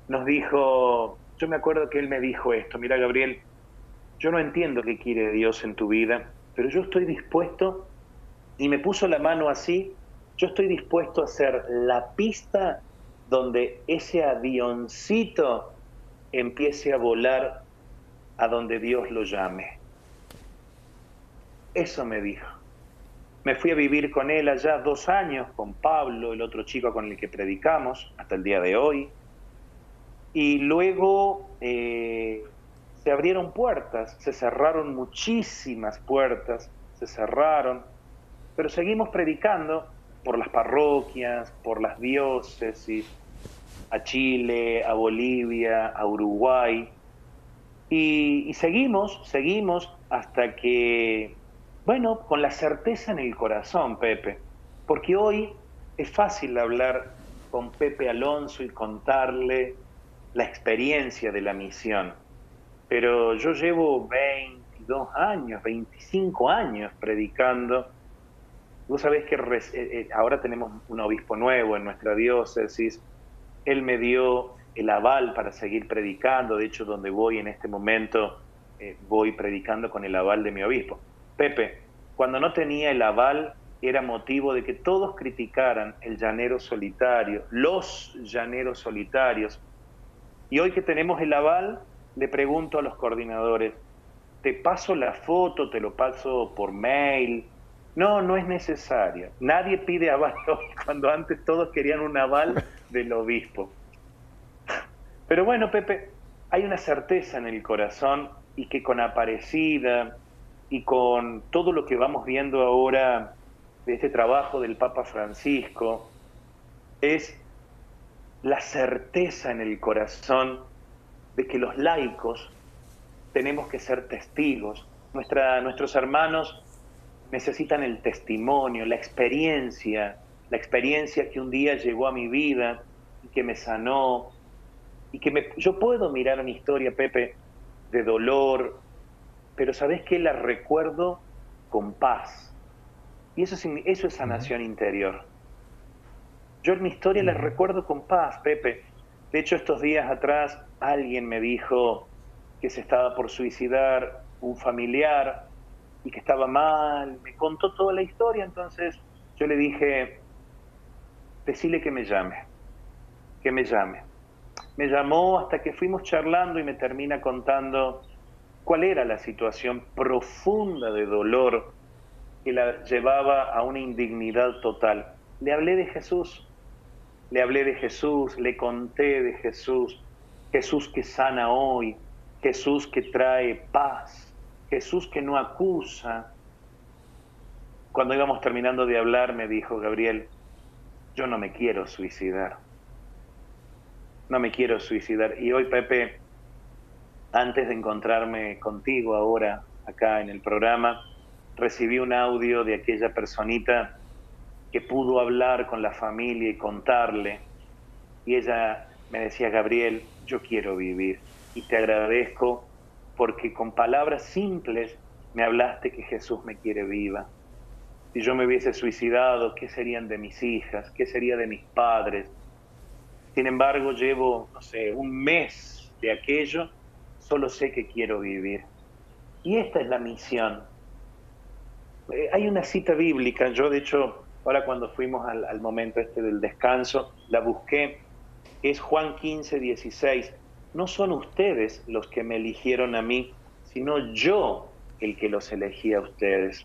nos dijo, yo me acuerdo que él me dijo esto, mira Gabriel, yo no entiendo qué quiere Dios en tu vida, pero yo estoy dispuesto, y me puso la mano así, yo estoy dispuesto a ser la pista donde ese avioncito empiece a volar a donde Dios lo llame. Eso me dijo. Me fui a vivir con él allá dos años, con Pablo, el otro chico con el que predicamos, hasta el día de hoy. Y luego eh, se abrieron puertas, se cerraron muchísimas puertas, se cerraron, pero seguimos predicando por las parroquias, por las diócesis, a Chile, a Bolivia, a Uruguay. Y, y, seguimos, seguimos hasta que, bueno, con la certeza en el corazón, Pepe, porque hoy es fácil hablar con Pepe Alonso y contarle la experiencia de la misión, pero yo llevo 22 años, 25 años predicando Vos sabés que eh, eh, ahora tenemos un obispo nuevo en nuestra diócesis. Él me dio el aval para seguir predicando. De hecho, donde voy en este momento, eh, voy predicando con el aval de mi obispo. Pepe, cuando no tenía el aval, era motivo de que todos criticaran el llanero solitario, los llaneros solitarios. Y hoy que tenemos el aval, le pregunto a los coordinadores, ¿te paso la foto, te lo paso por mail? No, no es necesario. Nadie pide aval cuando antes todos querían un aval del obispo. Pero bueno, Pepe, hay una certeza en el corazón y que con Aparecida y con todo lo que vamos viendo ahora de este trabajo del Papa Francisco, es la certeza en el corazón de que los laicos tenemos que ser testigos. Nuestra, nuestros hermanos necesitan el testimonio, la experiencia, la experiencia que un día llegó a mi vida y que me sanó, y que me, yo puedo mirar una historia, Pepe, de dolor, pero sabes que la recuerdo con paz. Y eso, eso es sanación interior. Yo en mi historia la recuerdo con paz, Pepe. De hecho, estos días atrás alguien me dijo que se estaba por suicidar un familiar y que estaba mal, me contó toda la historia, entonces yo le dije, decile que me llame, que me llame. Me llamó hasta que fuimos charlando y me termina contando cuál era la situación profunda de dolor que la llevaba a una indignidad total. Le hablé de Jesús, le hablé de Jesús, le conté de Jesús, Jesús que sana hoy, Jesús que trae paz, Jesús que no acusa. Cuando íbamos terminando de hablar, me dijo Gabriel, yo no me quiero suicidar. No me quiero suicidar. Y hoy, Pepe, antes de encontrarme contigo ahora, acá en el programa, recibí un audio de aquella personita que pudo hablar con la familia y contarle. Y ella me decía, Gabriel, yo quiero vivir y te agradezco porque con palabras simples me hablaste que Jesús me quiere viva. Si yo me hubiese suicidado, ¿qué serían de mis hijas? ¿Qué sería de mis padres? Sin embargo, llevo, no sé, un mes de aquello, solo sé que quiero vivir. Y esta es la misión. Eh, hay una cita bíblica, yo de hecho, ahora cuando fuimos al, momento este del descanso, la busqué, es Juan 15, 16 no son ustedes los que me eligieron a mí, sino yo el que los elegí a ustedes.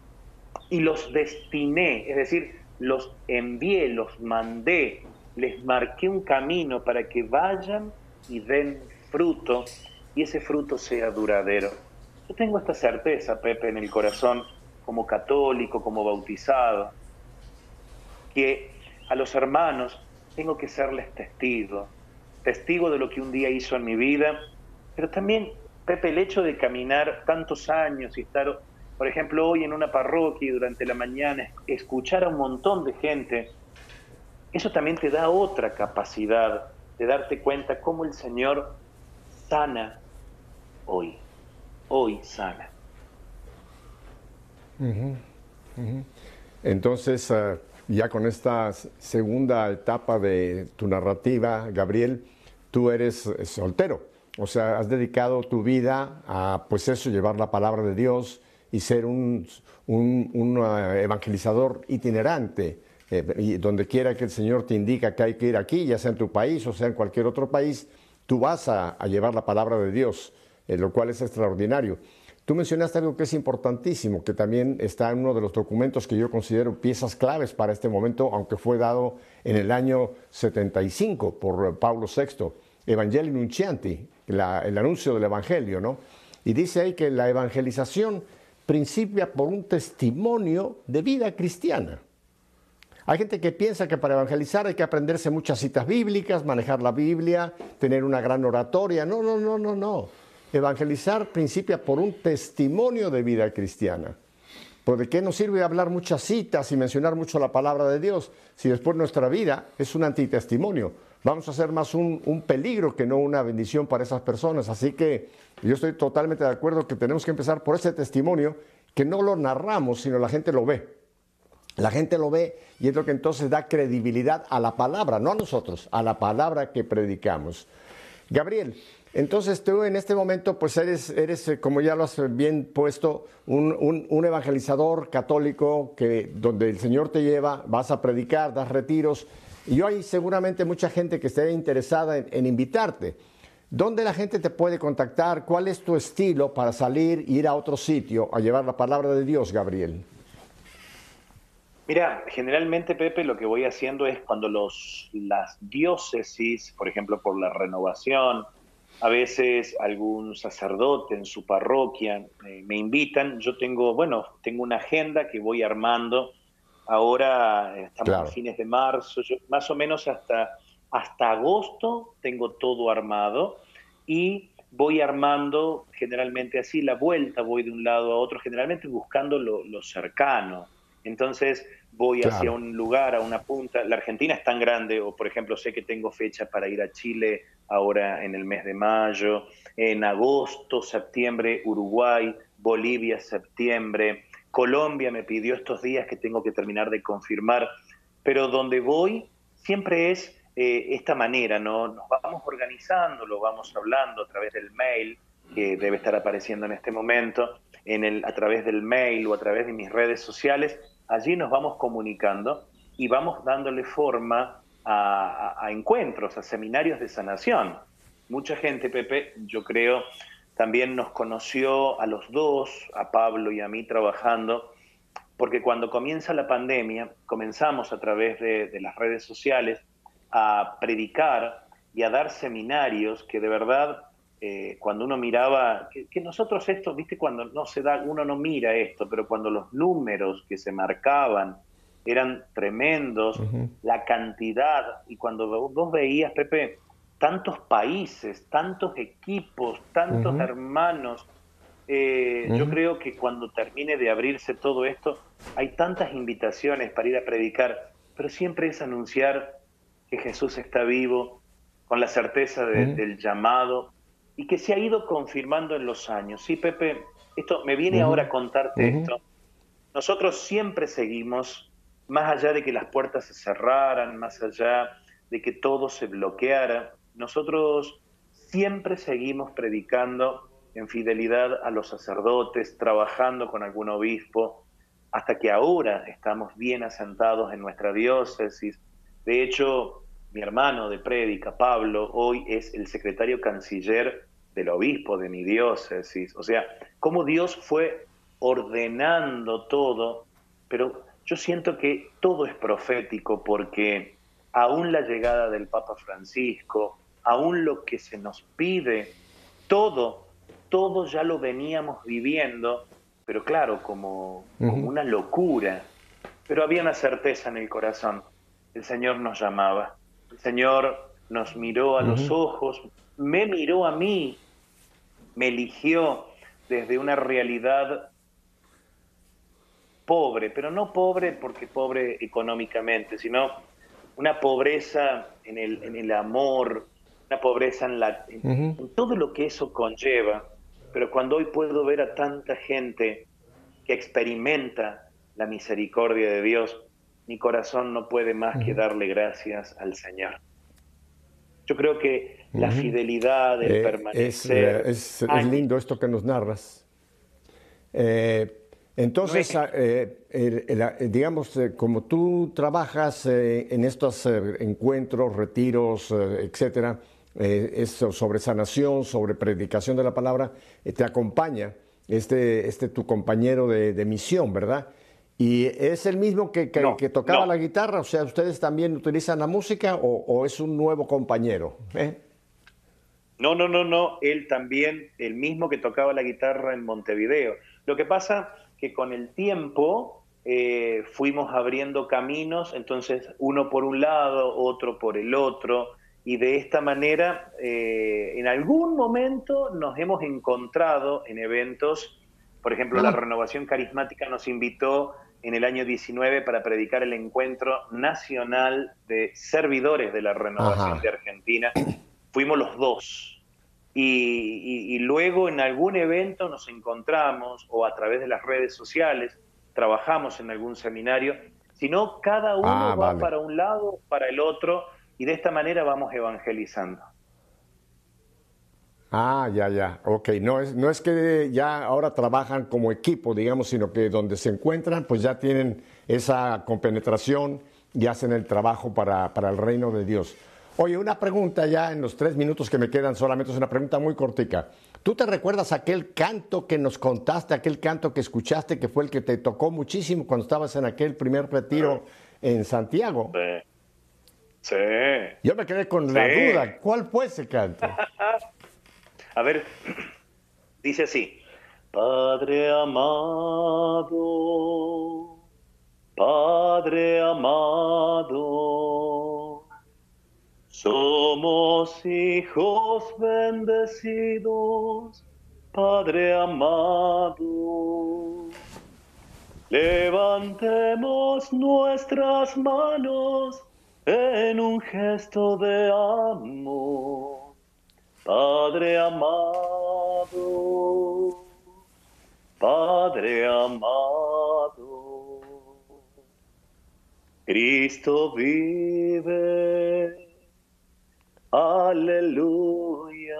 Y los destiné, es decir, los envié, los mandé, les marqué un camino para que vayan y den fruto y ese fruto sea duradero. Yo tengo esta certeza, Pepe, en el corazón, como católico, como bautizado, que a los hermanos tengo que serles testigo, testigo de lo que un día hizo en mi vida, pero también, Pepe, el hecho de caminar tantos años y estar, por ejemplo, hoy en una parroquia y durante la mañana, escuchar a un montón de gente, eso también te da otra capacidad de darte cuenta cómo el Señor sana hoy, hoy sana. Entonces, ah, ya con esta segunda etapa de tu narrativa, Gabriel, tú eres eh, soltero O sea, has dedicado tu vida a, pues eso, llevar la palabra de Dios y ser un, eh, evangelizador itinerante. Eh, y donde quiera que el Señor te indica que hay que ir aquí, ya sea en tu país o sea en cualquier otro país, tú vas a, llevar la palabra de Dios, eh, lo cual es extraordinario. Tú mencionaste algo que es importantísimo, que también está en uno de los documentos que yo considero piezas claves para este momento, aunque fue dado en el año 75 por Pablo VI, Evangelii Nuncianti, el anuncio del Evangelio, ¿no? Y dice ahí que la evangelización principia por un testimonio de vida cristiana. Hay gente que piensa que para evangelizar hay que aprenderse muchas citas bíblicas, manejar la Biblia, tener una gran oratoria. No, no, no, no, no. Evangelizar principia por un testimonio de vida cristiana. ¿Por de qué nos sirve hablar muchas citas y mencionar mucho la palabra de Dios si después nuestra vida es un antitestimonio? Vamos a ser más un, un peligro que no una bendición para esas personas. Así que yo estoy totalmente de acuerdo que tenemos que empezar por ese testimonio que no lo narramos, sino la gente lo ve. La gente lo ve y es lo que entonces da credibilidad a la palabra, no a nosotros, a la palabra que predicamos. Gabriel, entonces tú en este momento pues eres, eres eh, como ya lo has bien puesto, un, evangelizador católico que donde el Señor te lleva, vas a predicar, das retiros. Y hay seguramente mucha gente que esté interesada en, invitarte. ¿Dónde la gente te puede contactar? ¿Cuál es tu estilo para salir e ir a otro sitio a llevar la palabra de Dios, Gabriel? Mira, generalmente, Pepe, lo que voy haciendo es cuando los, las diócesis, por ejemplo, por la renovación, a veces algún sacerdote en su parroquia eh, me invitan. Yo tengo, bueno, tengo una agenda que voy armando. Ahora estamos a fines de marzo, más o menos hasta, hasta agosto tengo todo armado y voy armando generalmente así la vuelta, voy de un lado a otro, generalmente buscando lo, lo cercano. Entonces voy hacia un lugar, a una punta. La Argentina es tan grande, o por ejemplo sé que tengo fecha para ir a Chile ahora en el mes de mayo, en agosto, septiembre, Uruguay, Bolivia, septiembre, Colombia me pidió estos días que tengo que terminar de confirmar, pero donde voy siempre es eh, esta manera, ¿no? Nos vamos organizando, lo vamos hablando a través del mail, que debe estar apareciendo en este momento, en el, a través del mail o a través de mis redes sociales, allí nos vamos comunicando y vamos dándole forma a, encuentros, a seminarios de sanación. Mucha gente, Pepe, yo creo, también nos conoció a los dos, a Pablo y a mí trabajando, porque cuando comienza la pandemia, comenzamos a través de, las redes sociales a predicar y a dar seminarios que de verdad, eh, cuando uno miraba, que, que, nosotros esto, viste, cuando no se da, uno no mira esto, pero cuando los números que se marcaban, eran tremendos, la cantidad, y cuando vos veías, Pepe, tantos países, tantos equipos, tantos hermanos, eh, yo creo que cuando termine de abrirse todo esto, hay tantas invitaciones para ir a predicar, pero siempre es anunciar que Jesús está vivo, con la certeza del llamado, y que se ha ido confirmando en los años. Sí, Pepe, esto me viene ahora a contarte esto. Nosotros siempre seguimos más allá de que las puertas se cerraran, más allá de que todo se bloqueara, nosotros siempre seguimos predicando en fidelidad a los sacerdotes, trabajando con algún obispo, hasta que ahora estamos bien asentados en nuestra diócesis. De hecho, mi hermano de prédica, Pablo, hoy es el secretario canciller del obispo de mi diócesis. O sea, cómo Dios fue ordenando todo, pero yo siento que todo es profético porque aún la llegada del Papa Francisco, aún lo que se nos pide, todo, todo ya lo veníamos viviendo, pero claro, como, una locura. Pero había una certeza en el corazón. El Señor nos llamaba. El Señor nos miró a los ojos, me miró a mí, me eligió desde una realidad pobre, pero no pobre porque pobre económicamente, sino una pobreza en el, en el amor, una pobreza en, la, en, todo lo que eso conlleva. Pero cuando hoy puedo ver a tanta gente que experimenta la misericordia de Dios, mi corazón no puede más que darle gracias al Señor. Yo creo que la fidelidad, el Eh, permanecer... Es, es- Ay, es lindo esto que nos narras. Eh, entonces, No ah, eh, ah, digamos, eh, como tú trabajas en estos encuentros, retiros, etcétera, eh, es sobre sanación, sobre predicación de la palabra, te acompaña este, este tu compañero de, de misión, ¿verdad? Y es el mismo que, que- No, que tocaba no. la guitarra, o sea, ¿ustedes también utilizan la música o, o es un nuevo compañero? ¿Eh? No, no, no, no. Él también, el mismo que tocaba la guitarra en Montevideo. Lo que pasa que con el tiempo eh, fuimos abriendo caminos, entonces uno por un lado, otro por el otro, y de esta manera, eh, en algún momento nos hemos encontrado en eventos, por ejemplo, la Ah. Renovación Carismática nos invitó en el año 19 para predicar el encuentro nacional de servidores de la Renovación Ajá. de Argentina. Fuimos los dos. Y, y- y luego en algún evento nos encontramos o a través de las redes sociales trabajamos en algún seminario, sino cada uno Ah, va vale. para un lado, para el otro, y de esta manera vamos evangelizando. Ah, ya, ya. Ok, no es, no es que ya ahora trabajan como equipo, digamos, sino que donde se encuentran, pues ya tienen esa compenetración y hacen el trabajo para, para el reino de Dios. Oye, una pregunta ya en los tres minutos que me quedan, solamente es una pregunta muy cortica. ¿Tú te recuerdas aquel canto que nos contaste, aquel canto que escuchaste, que fue el que te tocó muchísimo cuando estabas en aquel primer retiro en Santiago? Sí. Yo me quedé con la duda. ¿Cuál fue ese canto? A ver, dice así. Padre amado, Padre amado, somos hijos bendecidos, Padre amado. Levantemos nuestras manos en un gesto de amor. Padre amado, Padre amado, Cristo vive, aleluya.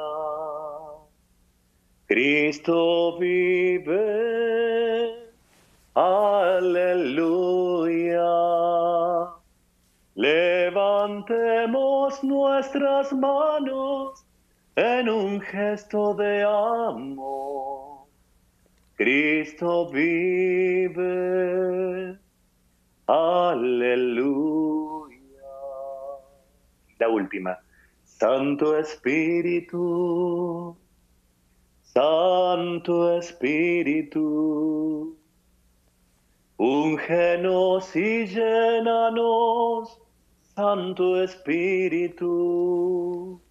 Cristo vive, aleluya. Levantemos nuestras manos en un gesto de amor. Cristo vive. Aleluya. La última. Santo Espíritu. Santo Espíritu. Úngenos y llénanos, Santo Espíritu.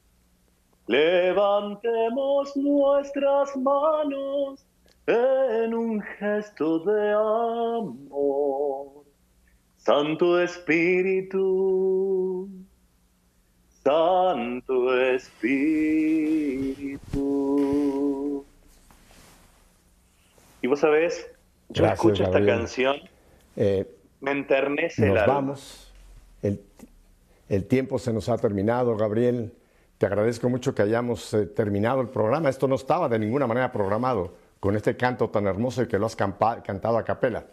Levantemos nuestras manos en un gesto de amor. Santo Espíritu, Santo Espíritu. Y vos sabés, yo Gracias, escucho esta Gabriel. canción, Eh, me enternece el Nos alma. vamos. El, el tiempo se nos ha terminado, Gabriel. Te agradezco mucho que hayamos eh, terminado el programa. Esto no estaba de ninguna manera programado con este canto tan hermoso y que lo has cantado a capela.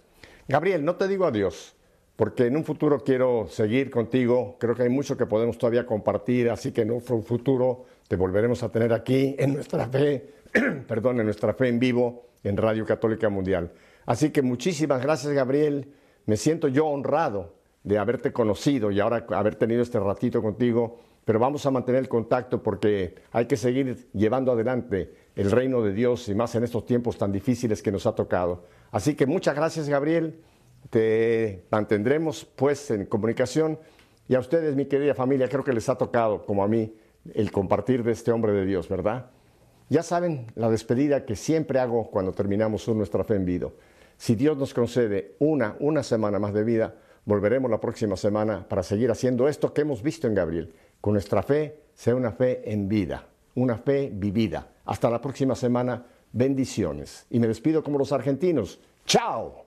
Gabriel, no te digo adiós, porque en un futuro quiero seguir contigo. Creo que hay mucho que podemos todavía compartir, así que en un fu- futuro te volveremos a tener aquí en nuestra fe, perdón, en nuestra fe en vivo en Radio Católica Mundial. Así que muchísimas gracias, Gabriel. Me siento yo honrado de haberte conocido y ahora haber tenido este ratito contigo, pero vamos a mantener el contacto porque hay que seguir llevando adelante el reino de Dios y más en estos tiempos tan difíciles que nos ha tocado. Así que muchas gracias, Gabriel. Te mantendremos pues en comunicación y a ustedes, mi querida familia, creo que les ha tocado, como a mí, el compartir de este hombre de Dios, ¿verdad? Ya saben la despedida que siempre hago cuando terminamos nuestra fe en vida. Si Dios nos concede una, una semana más de vida, volveremos la próxima semana para seguir haciendo esto que hemos visto en Gabriel. Con nuestra fe sea una fe en vida, una fe vivida. Hasta la próxima semana, bendiciones. Y me despido como los argentinos. ¡Chao!